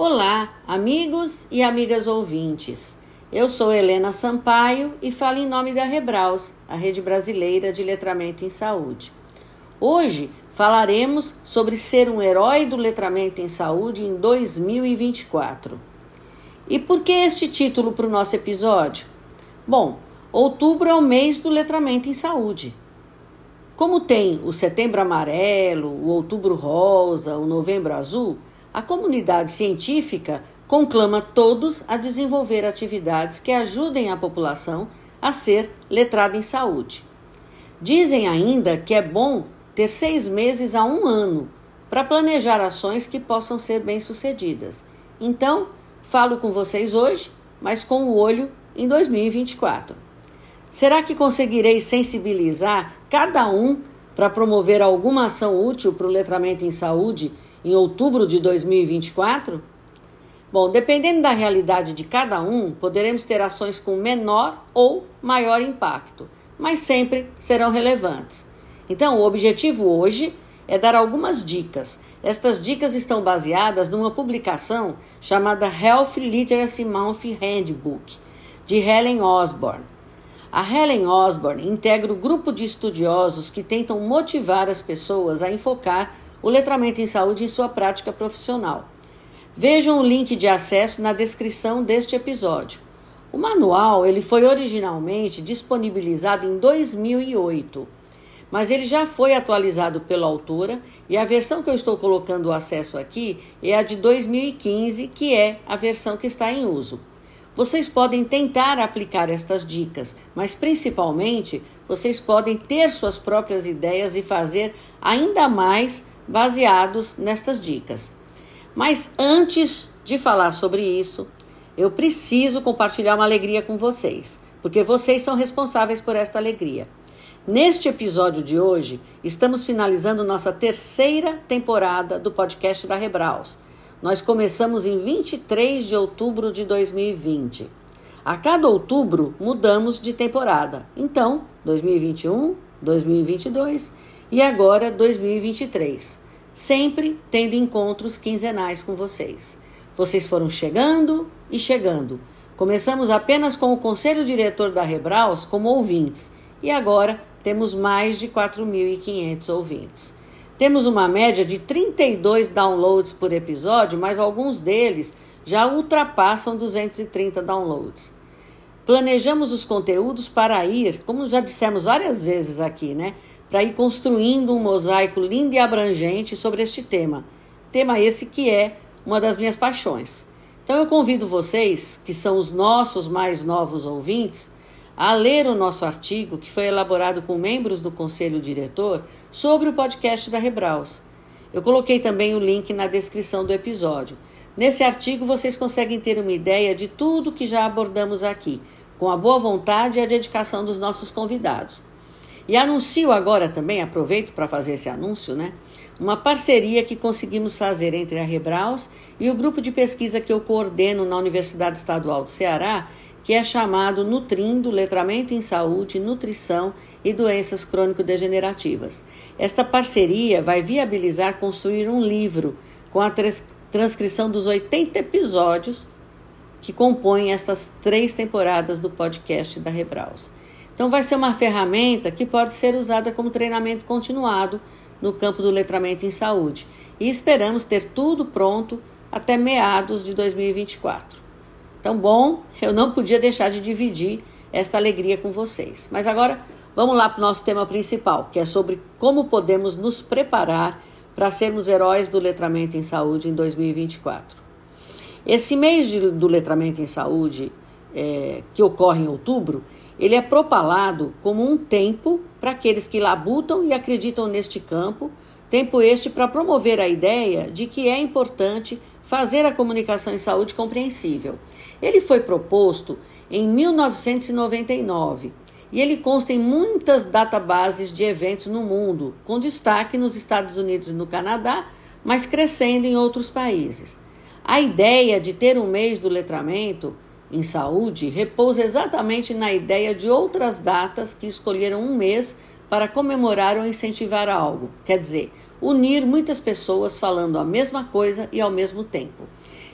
Olá, amigos e amigas ouvintes. Eu sou Helena Sampaio e falo em nome da Rebraus, a rede brasileira de letramento em saúde. Hoje falaremos sobre ser um herói do letramento em saúde em 2024. E por que este título para o nosso episódio? Bom, outubro é o mês do letramento em saúde. Como tem o setembro amarelo, o outubro rosa, o novembro azul, a comunidade científica conclama todos a desenvolver atividades que ajudem a população a ser letrada em saúde. Dizem ainda que é bom ter seis meses a um ano para planejar ações que possam ser bem-sucedidas. Então, falo com vocês hoje, mas com o olho em 2024. Será que conseguirei sensibilizar cada um para promover alguma ação útil para o letramento em saúde em outubro de 2024? Bom, dependendo da realidade de cada um, poderemos ter ações com menor ou maior impacto, mas sempre serão relevantes. Então, o objetivo hoje é dar algumas dicas. Estas dicas estão baseadas numa publicação chamada Health Literacy Month Handbook, de Helen Osborne. A Helen Osborne integra o grupo de estudiosos que tentam motivar as pessoas a enfocar o letramento em saúde em sua prática profissional. Vejam o link de acesso na descrição deste episódio. O manual ele foi originalmente disponibilizado em 2008, mas ele já foi atualizado pela autora e a versão que eu estou colocando o acesso aqui é a de 2015, que é a versão que está em uso. Vocês podem tentar aplicar estas dicas, mas principalmente vocês podem ter suas próprias ideias e fazer ainda mais baseados nestas dicas. Mas antes de falar sobre isso, eu preciso compartilhar uma alegria com vocês, porque vocês são responsáveis por esta alegria. Neste episódio de hoje, estamos finalizando nossa terceira temporada do podcast da Rebraus. Nós começamos em 23 de outubro de 2020. A cada outubro mudamos de temporada. Então, 2021, 2022 e agora 2023, sempre tendo encontros quinzenais com vocês. Vocês foram chegando e chegando. Começamos apenas com o conselho diretor da Rebraus como ouvintes e agora temos mais de 4.500 ouvintes. Temos uma média de 32 downloads por episódio, mas alguns deles já ultrapassam 230 downloads. Planejamos os conteúdos para ir, como já dissemos várias vezes aqui, né? Para ir construindo um mosaico lindo e abrangente sobre este tema. Tema esse que é uma das minhas paixões. Então eu convido vocês, que são os nossos mais novos ouvintes, a ler o nosso artigo que foi elaborado com membros do conselho diretor sobre o podcast da Rebraus. Eu coloquei também o link na descrição do episódio. Nesse artigo vocês conseguem ter uma ideia de tudo que já abordamos aqui, com a boa vontade e a dedicação dos nossos convidados. E anuncio agora também, aproveito para fazer esse anúncio, né? Uma parceria que conseguimos fazer entre a Rebraus e o grupo de pesquisa que eu coordeno na Universidade Estadual do Ceará, que é chamado Nutrindo Letramento em Saúde, Nutrição e Doenças Crônico-Degenerativas. Esta parceria vai viabilizar construir um livro com a transcrição dos 80 episódios que compõem estas três temporadas do podcast da Rebraus. Então, vai ser uma ferramenta que pode ser usada como treinamento continuado no campo do letramento em saúde. E esperamos ter tudo pronto até meados de 2024. Então, bom, eu não podia deixar de dividir esta alegria com vocês. Mas agora vamos lá para o nosso tema principal, que é sobre como podemos nos preparar para sermos heróis do letramento em saúde em 2024. Esse mês de, do letramento em saúde, é, que ocorre em outubro, ele é propalado como um tempo para aqueles que labutam e acreditam neste campo, tempo este para promover a ideia de que é importante fazer a comunicação em saúde compreensível. Ele foi proposto em 1999 e ele consta em muitas databases de eventos no mundo, com destaque nos Estados Unidos e no Canadá, mas crescendo em outros países. A ideia de ter um mês do letramento em saúde repousa exatamente na ideia de outras datas que escolheram um mês para comemorar ou incentivar algo, quer dizer, unir muitas pessoas falando a mesma coisa e ao mesmo tempo.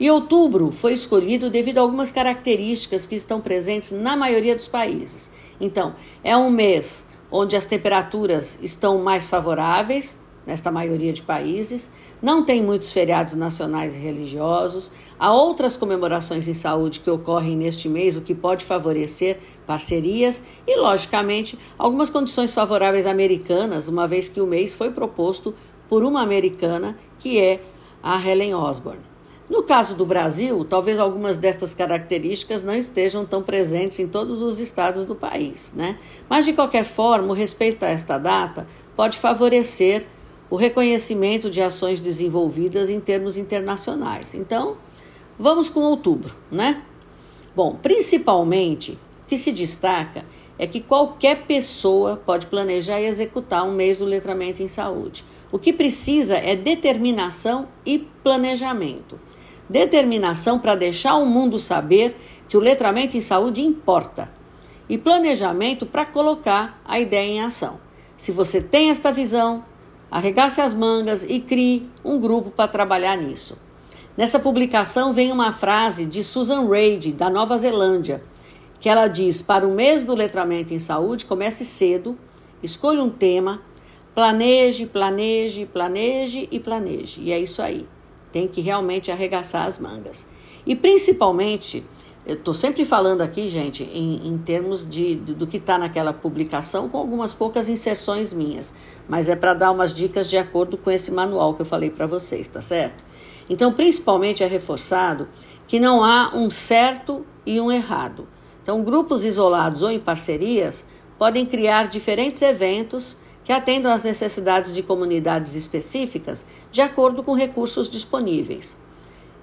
E outubro foi escolhido devido a algumas características que estão presentes na maioria dos países. Então, é um mês onde as temperaturas estão mais favoráveis, nesta maioria de países, não tem muitos feriados nacionais e religiosos, há outras comemorações em saúde que ocorrem neste mês, o que pode favorecer parcerias e, logicamente, algumas condições favoráveis americanas, uma vez que o mês foi proposto por uma americana que é a Helen Osborne. No caso do Brasil, talvez algumas destas características não estejam tão presentes em todos os estados do país, né? Mas de qualquer forma, o respeito a esta data pode favorecer o reconhecimento de ações desenvolvidas em termos internacionais. Então, vamos com outubro, né? Bom, principalmente, o que se destaca é que qualquer pessoa pode planejar e executar um mês do letramento em saúde. O que precisa é determinação e planejamento. Determinação para deixar o mundo saber que o letramento em saúde importa. E planejamento para colocar a ideia em ação. Se você tem esta visão, arregace as mangas e crie um grupo para trabalhar nisso. Nessa publicação vem uma frase de Susan Reid, da Nova Zelândia, que ela diz: Para o mês do letramento em saúde, comece cedo, escolha um tema, Planeje, planeje, planeje e planeje. E é isso aí. Tem que realmente arregaçar as mangas. E principalmente, eu estou sempre falando aqui, gente, em, em termos de, do, do que está naquela publicação, com algumas poucas inserções minhas. Mas é para dar umas dicas de acordo com esse manual que eu falei para vocês, tá certo? Então, principalmente é reforçado que não há um certo e um errado. Então, grupos isolados ou em parcerias podem criar diferentes eventos que atendam às necessidades de comunidades específicas de acordo com recursos disponíveis.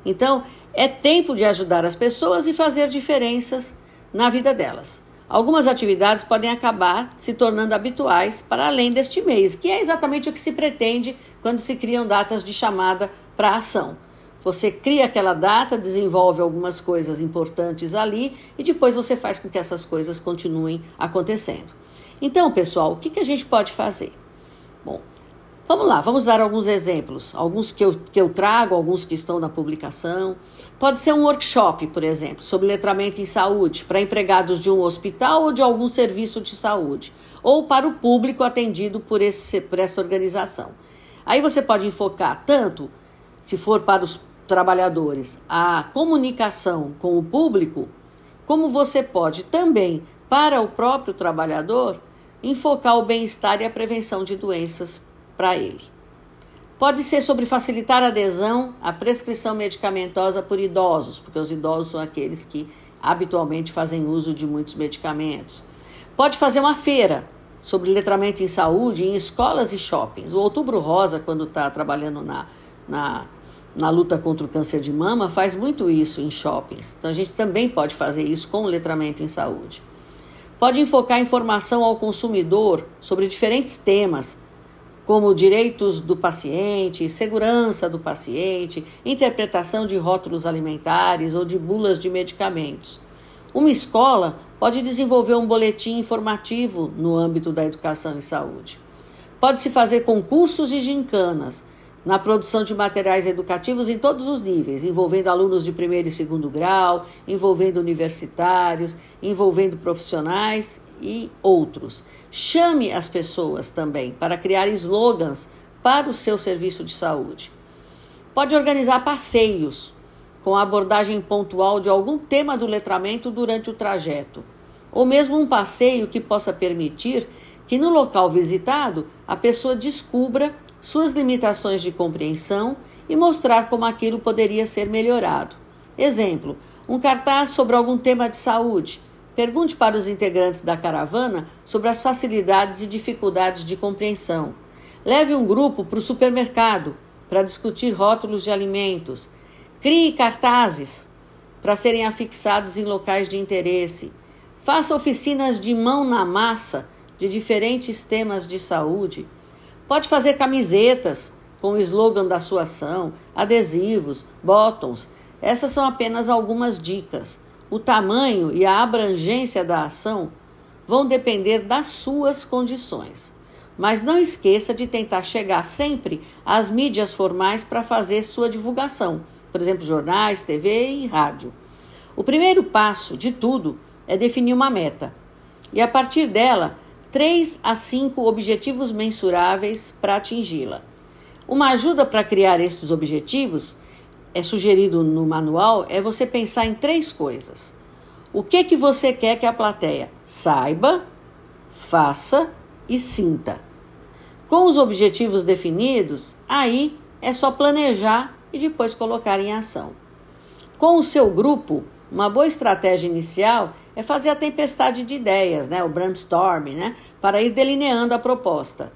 Então, é tempo de ajudar as pessoas e fazer diferenças na vida delas. Algumas atividades podem acabar se tornando habituais para além deste mês, que é exatamente o que se pretende quando se criam datas de chamada para ação. Você cria aquela data, desenvolve algumas coisas importantes ali e depois você faz com que essas coisas continuem acontecendo. Então, pessoal, o que, que a gente pode fazer? Bom, vamos lá, vamos dar alguns exemplos. Alguns que eu, que eu trago, alguns que estão na publicação. Pode ser um workshop, por exemplo, sobre letramento em saúde, para empregados de um hospital ou de algum serviço de saúde, ou para o público atendido por, esse, por essa organização. Aí você pode enfocar tanto, se for para os trabalhadores, a comunicação com o público, como você pode também para o próprio trabalhador, enfocar o bem-estar e a prevenção de doenças para ele. Pode ser sobre facilitar a adesão à prescrição medicamentosa por idosos, porque os idosos são aqueles que habitualmente fazem uso de muitos medicamentos. Pode fazer uma feira sobre letramento em saúde em escolas e shoppings. O Outubro Rosa, quando está trabalhando na, na, na luta contra o câncer de mama, faz muito isso em shoppings. Então a gente também pode fazer isso com letramento em saúde. Pode enfocar informação ao consumidor sobre diferentes temas, como direitos do paciente, segurança do paciente, interpretação de rótulos alimentares ou de bulas de medicamentos. Uma escola pode desenvolver um boletim informativo no âmbito da educação e saúde. Pode-se fazer concursos e gincanas na produção de materiais educativos em todos os níveis, envolvendo alunos de primeiro e segundo grau, envolvendo universitários, envolvendo profissionais e outros. Chame as pessoas também para criar slogans para o seu serviço de saúde. Pode organizar passeios com a abordagem pontual de algum tema do letramento durante o trajeto, ou mesmo um passeio que possa permitir que no local visitado a pessoa descubra suas limitações de compreensão e mostrar como aquilo poderia ser melhorado. Exemplo: um cartaz sobre algum tema de saúde. Pergunte para os integrantes da caravana sobre as facilidades e dificuldades de compreensão. Leve um grupo para o supermercado para discutir rótulos de alimentos. Crie cartazes para serem afixados em locais de interesse. Faça oficinas de mão na massa de diferentes temas de saúde. Pode fazer camisetas com o slogan da sua ação, adesivos, bottoms. Essas são apenas algumas dicas. O tamanho e a abrangência da ação vão depender das suas condições. Mas não esqueça de tentar chegar sempre às mídias formais para fazer sua divulgação, por exemplo, jornais, TV e rádio. O primeiro passo de tudo é definir uma meta e, a partir dela, três a cinco objetivos mensuráveis para atingi-la. Uma ajuda para criar estes objetivos é sugerido no manual é você pensar em três coisas. O que que você quer que a plateia saiba, faça e sinta. Com os objetivos definidos, aí é só planejar e depois colocar em ação. Com o seu grupo, uma boa estratégia inicial é fazer a tempestade de ideias, né, o brainstorming, né, para ir delineando a proposta.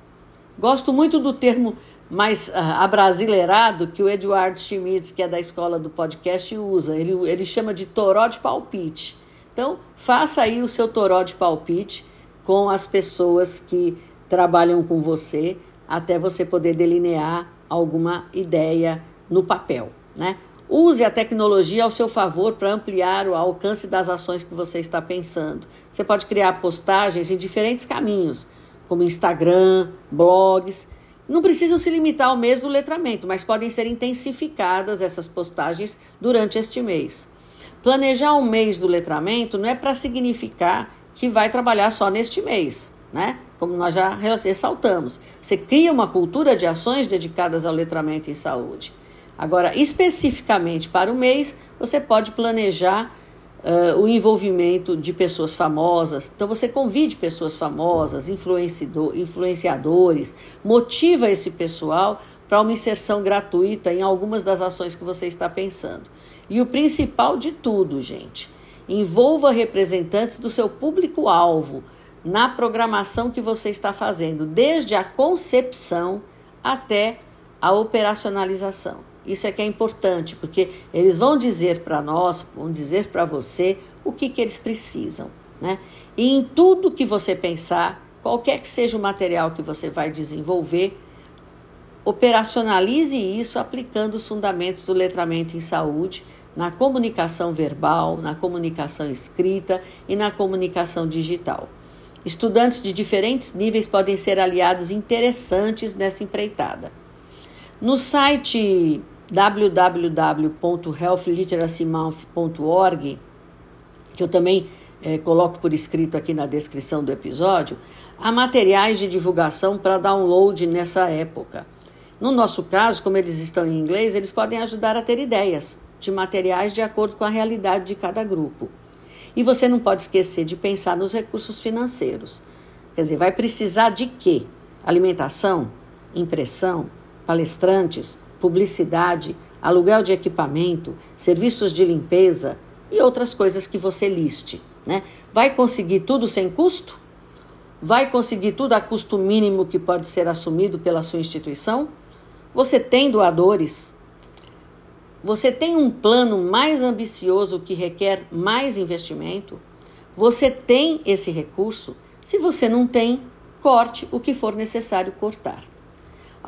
Gosto muito do termo mais uh, abrasileirado que o Eduardo Schmitz, que é da escola do podcast, usa. Ele, ele chama de toró de palpite. Então, faça aí o seu toró de palpite com as pessoas que trabalham com você até você poder delinear alguma ideia no papel, né? Use a tecnologia ao seu favor para ampliar o alcance das ações que você está pensando. Você pode criar postagens em diferentes caminhos, como Instagram, blogs. Não precisam se limitar ao mês do letramento, mas podem ser intensificadas essas postagens durante este mês. Planejar um mês do letramento não é para significar que vai trabalhar só neste mês, né? Como nós já ressaltamos. Você cria uma cultura de ações dedicadas ao letramento em saúde. Agora, especificamente para o mês, você pode planejar uh, o envolvimento de pessoas famosas. Então, você convide pessoas famosas, influenciadores, motiva esse pessoal para uma inserção gratuita em algumas das ações que você está pensando. E o principal de tudo, gente, envolva representantes do seu público-alvo na programação que você está fazendo, desde a concepção até a operacionalização. Isso é que é importante, porque eles vão dizer para nós, vão dizer para você o que, que eles precisam. Né? E em tudo que você pensar, qualquer que seja o material que você vai desenvolver, operacionalize isso aplicando os fundamentos do letramento em saúde na comunicação verbal, na comunicação escrita e na comunicação digital. Estudantes de diferentes níveis podem ser aliados interessantes nessa empreitada. No site www.healthliteracymonth.org, que eu também é, coloco por escrito aqui na descrição do episódio, há materiais de divulgação para download nessa época. No nosso caso, como eles estão em inglês, eles podem ajudar a ter ideias de materiais de acordo com a realidade de cada grupo. E você não pode esquecer de pensar nos recursos financeiros. Quer dizer, vai precisar de quê? Alimentação, impressão, palestrantes, publicidade, aluguel de equipamento, serviços de limpeza e outras coisas que você liste. Né? Vai conseguir tudo sem custo? Vai conseguir tudo a custo mínimo que pode ser assumido pela sua instituição? Você tem doadores? Você tem um plano mais ambicioso que requer mais investimento? Você tem esse recurso? Se você não tem, corte o que for necessário cortar.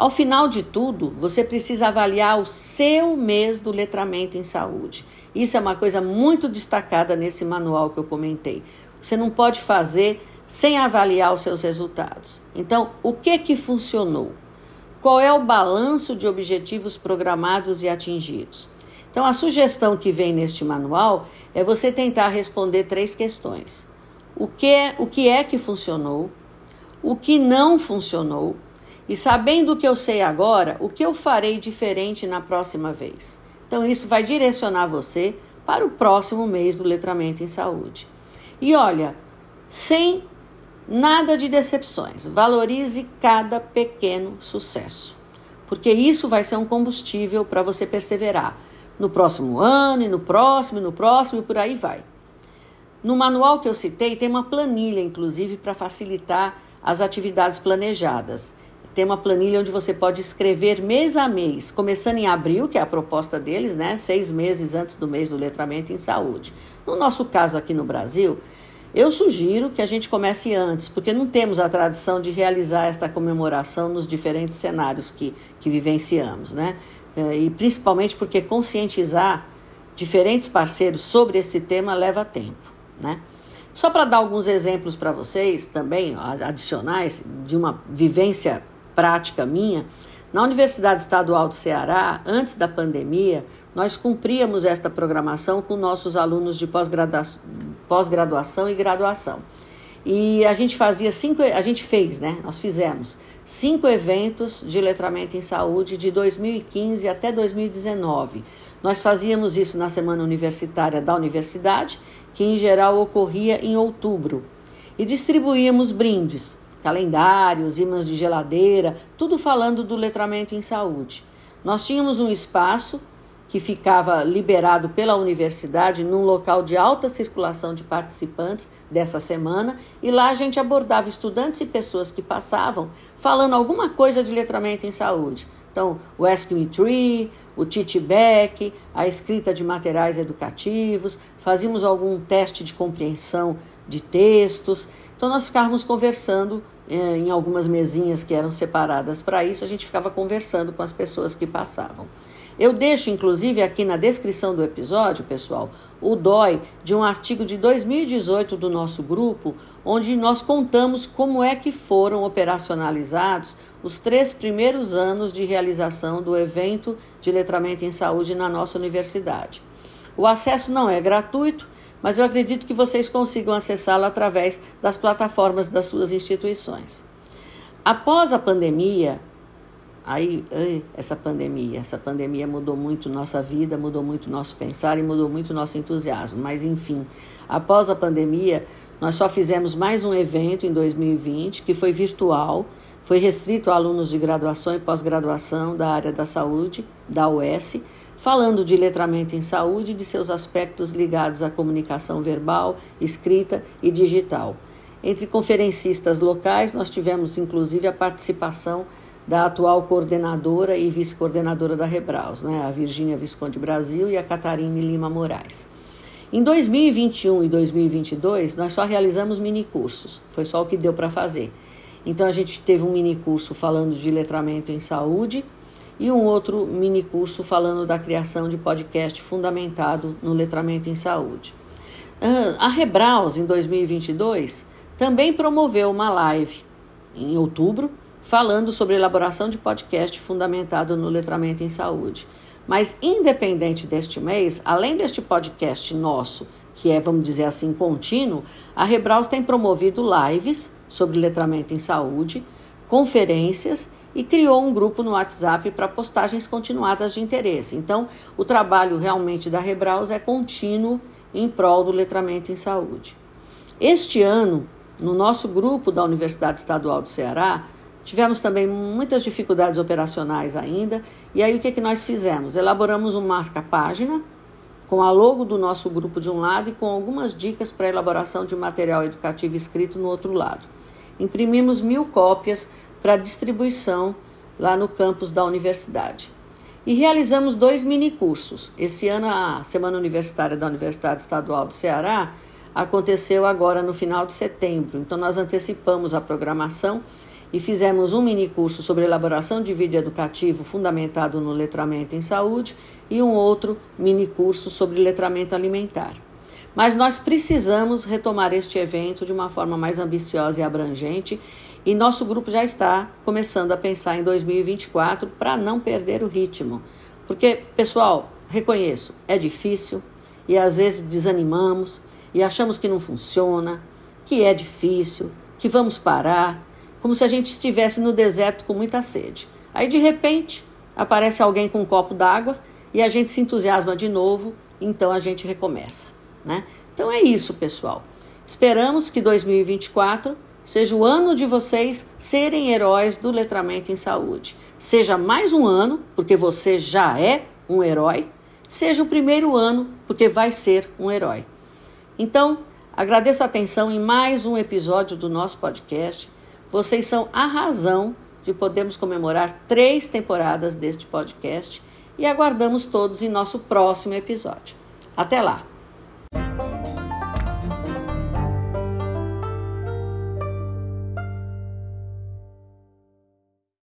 Ao final de tudo, você precisa avaliar o seu mês do letramento em saúde. Isso é uma coisa muito destacada nesse manual que eu comentei. Você não pode fazer sem avaliar os seus resultados. Então, o que que funcionou? Qual é o balanço de objetivos programados e atingidos? Então, a sugestão que vem neste manual é você tentar responder três questões: o que é, o que, é que funcionou, o que não funcionou e sabendo o que eu sei agora, o que eu farei diferente na próxima vez? Então, isso vai direcionar você para o próximo mês do letramento em saúde. E olha, sem nada de decepções, valorize cada pequeno sucesso, porque isso vai ser um combustível para você perseverar no próximo ano, e no próximo, e no próximo, e por aí vai. No manual que eu citei, tem uma planilha, inclusive, para facilitar as atividades planejadas. Tem uma planilha onde você pode escrever mês a mês, começando em abril, que é a proposta deles, né? Seis meses antes do mês do letramento em saúde. No nosso caso aqui no Brasil, eu sugiro que a gente comece antes, porque não temos a tradição de realizar esta comemoração nos diferentes cenários que, que vivenciamos, né? É, e principalmente porque conscientizar diferentes parceiros sobre esse tema leva tempo, né? Só para dar alguns exemplos para vocês também, adicionais, de uma vivência prática minha, na Universidade Estadual do Ceará, antes da pandemia, nós cumpríamos esta programação com nossos alunos de pós-graduação e graduação. E a gente fazia cinco, a gente fez, né? Nós fizemos cinco eventos de letramento em saúde de 2015 até 2019. Nós fazíamos isso na semana universitária da universidade, que em geral ocorria em outubro, e distribuíamos brindes, calendários, imãs de geladeira, tudo falando do letramento em saúde. Nós tínhamos um espaço que ficava liberado pela universidade num local de alta circulação de participantes dessa semana, e lá a gente abordava estudantes e pessoas que passavam falando alguma coisa de letramento em saúde. Então, o Ask Me Tree, o Titi Beck, a escrita de materiais educativos, fazíamos algum teste de compreensão de textos. Então, nós ficávamos conversando em algumas mesinhas que eram separadas para isso, a gente ficava conversando com as pessoas que passavam. Eu deixo, inclusive, aqui na descrição do episódio, pessoal, o DOI de um artigo de 2018 do nosso grupo, onde nós contamos como é que foram operacionalizados os três primeiros anos de realização do evento de letramento em saúde na nossa universidade. O acesso não é gratuito, mas eu acredito que vocês consigam acessá-lo através das plataformas das suas instituições. Após a pandemia, Aí, essa pandemia, essa pandemia mudou muito nossa vida, mudou muito nosso pensar e mudou muito nosso entusiasmo. Mas enfim, após a pandemia, nós só fizemos mais um evento em 2020 que foi virtual, foi restrito a alunos de graduação e pós-graduação da área da saúde, da UES, falando de letramento em saúde e de seus aspectos ligados à comunicação verbal, escrita e digital. Entre conferencistas locais, nós tivemos inclusive a participação da atual coordenadora e vice-coordenadora da Rebraus, né, a Virgínia Visconde Brasil e a Catarine Lima Moraes. Em 2021 e 2022, nós só realizamos minicursos, foi só o que deu para fazer. Então, a gente teve um minicurso falando de letramento em saúde e um outro minicurso falando da criação de podcast fundamentado no letramento em saúde. A Rebraus, em 2022, também promoveu uma live em outubro falando sobre elaboração de podcast fundamentado no letramento em saúde. Mas, independente deste mês, além deste podcast nosso, que é, vamos dizer assim, contínuo, a Rebraus tem promovido lives sobre letramento em saúde, conferências e criou um grupo no WhatsApp para postagens continuadas de interesse. Então, o trabalho realmente da Rebraus é contínuo em prol do letramento em saúde. Este ano, no nosso grupo da Universidade Estadual do Ceará, Tivemos também muitas dificuldades operacionais ainda, e aí o que, que nós fizemos? Elaboramos um marca-página com a logo do nosso grupo de um lado e com algumas dicas para elaboração de material educativo escrito no outro lado. Imprimimos mil cópias para distribuição lá no campus da universidade. E realizamos dois minicursos. Esse ano, a Semana Universitária da Universidade Estadual do Ceará aconteceu agora no final de setembro, então nós antecipamos a programação e fizemos um mini curso sobre elaboração de vídeo educativo fundamentado no letramento em saúde e um outro mini curso sobre letramento alimentar. Mas nós precisamos retomar este evento de uma forma mais ambiciosa e abrangente, e nosso grupo já está começando a pensar em 2024 para não perder o ritmo. Porque, pessoal, reconheço, é difícil e às vezes desanimamos e achamos que não funciona, que é difícil, que vamos parar como se a gente estivesse no deserto com muita sede. Aí de repente aparece alguém com um copo d'água e a gente se entusiasma de novo, então a gente recomeça, né? Então é isso, pessoal. Esperamos que 2024 seja o ano de vocês serem heróis do letramento em saúde. Seja mais um ano, porque você já é um herói, seja o primeiro ano, porque vai ser um herói. Então, agradeço a atenção em mais um episódio do nosso podcast. Vocês são a razão de podermos comemorar três temporadas deste podcast e aguardamos todos em nosso próximo episódio. Até lá!